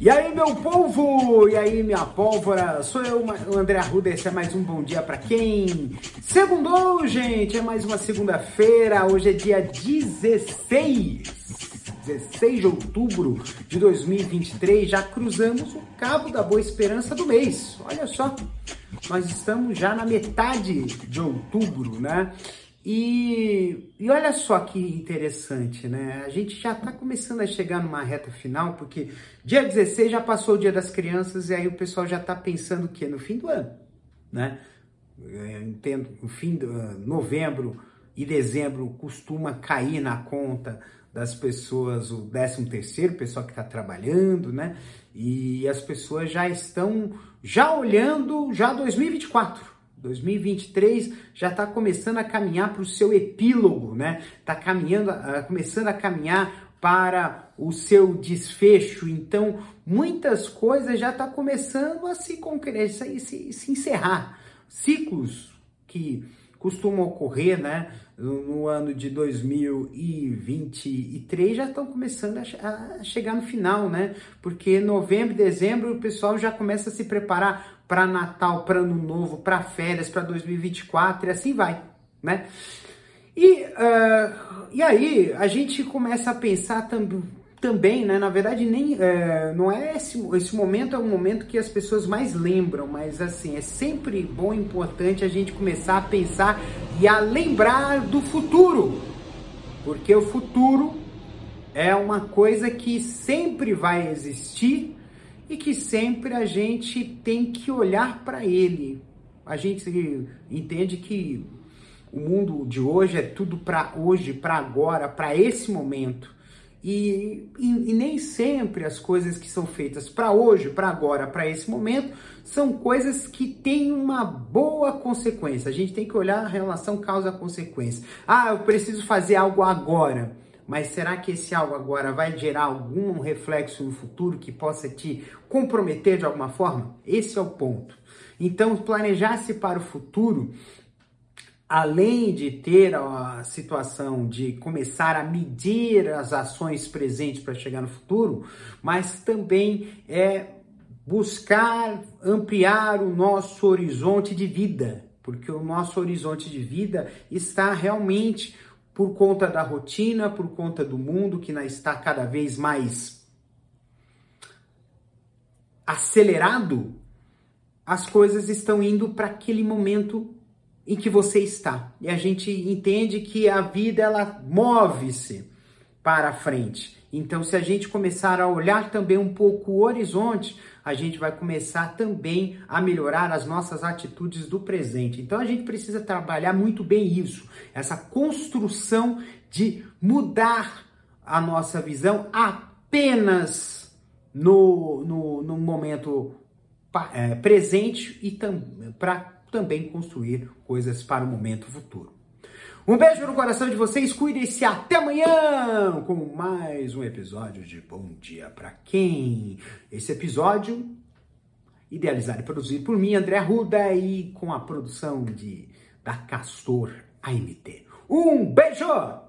E aí, meu povo! E aí, minha pólvora? Sou eu, o André Arruda, esse é mais um Bom Dia para quem? Segundou, gente! É mais uma segunda-feira, hoje é dia 16, 16 de outubro de 2023, já cruzamos o cabo da Boa Esperança do mês. Olha só, nós estamos já na metade de outubro, né? E, e olha só que interessante, né? A gente já está começando a chegar numa reta final, porque dia 16 já passou o dia das crianças e aí o pessoal já está pensando o quê? No fim do ano, né? Eu entendo, no fim de uh, novembro e dezembro costuma cair na conta das pessoas o 13 terceiro, pessoal que está trabalhando, né? E as pessoas já estão já olhando já 2024 2023 já está começando a caminhar para o seu epílogo, né? Está caminhando, uh, começando a caminhar para o seu desfecho. Então, muitas coisas já estão tá começando a se concretizar e se, se encerrar. Ciclos que costumam ocorrer, né? No ano de 2023 já estão começando a, a chegar no final, né? Porque novembro, dezembro o pessoal já começa a se preparar para Natal, para Ano Novo, para férias, para 2024 e assim vai, né? E, uh, e aí a gente começa a pensar tam também, né? Na verdade, nem uh, não é esse, esse momento é o momento que as pessoas mais lembram, mas assim é sempre bom e importante a gente começar a pensar e a lembrar do futuro, porque o futuro é uma coisa que sempre vai existir e que sempre a gente tem que olhar para ele. A gente entende que o mundo de hoje é tudo para hoje, para agora, para esse momento. E, e, e, nem sempre as coisas que são feitas para hoje, para agora, para esse momento, são coisas que têm uma boa consequência. A gente tem que olhar a relação causa-consequência. Ah, eu preciso fazer algo agora mas será que esse algo agora vai gerar algum reflexo no futuro que possa te comprometer de alguma forma? Esse é o ponto. Então, planejar-se para o futuro, além de ter a situação de começar a medir as ações presentes para chegar no futuro, mas também é buscar ampliar o nosso horizonte de vida, porque o nosso horizonte de vida está realmente por conta da rotina, por conta do mundo que está cada vez mais acelerado, as coisas estão indo para aquele momento em que você está. E a gente entende que a vida ela move-se para frente. Então, se a gente começar a olhar também um pouco o horizonte, a gente vai começar também a melhorar as nossas atitudes do presente. Então, a gente precisa trabalhar muito bem isso, essa construção de mudar a nossa visão apenas no, no, no momento é, presente e tam, para também construir coisas para o momento futuro. Um beijo no coração de vocês, cuidem-se até amanhã com mais um episódio de Bom Dia para Quem? Esse episódio idealizado e produzido por mim, André Arruda, e com a produção de da Castor AMT. Um beijo!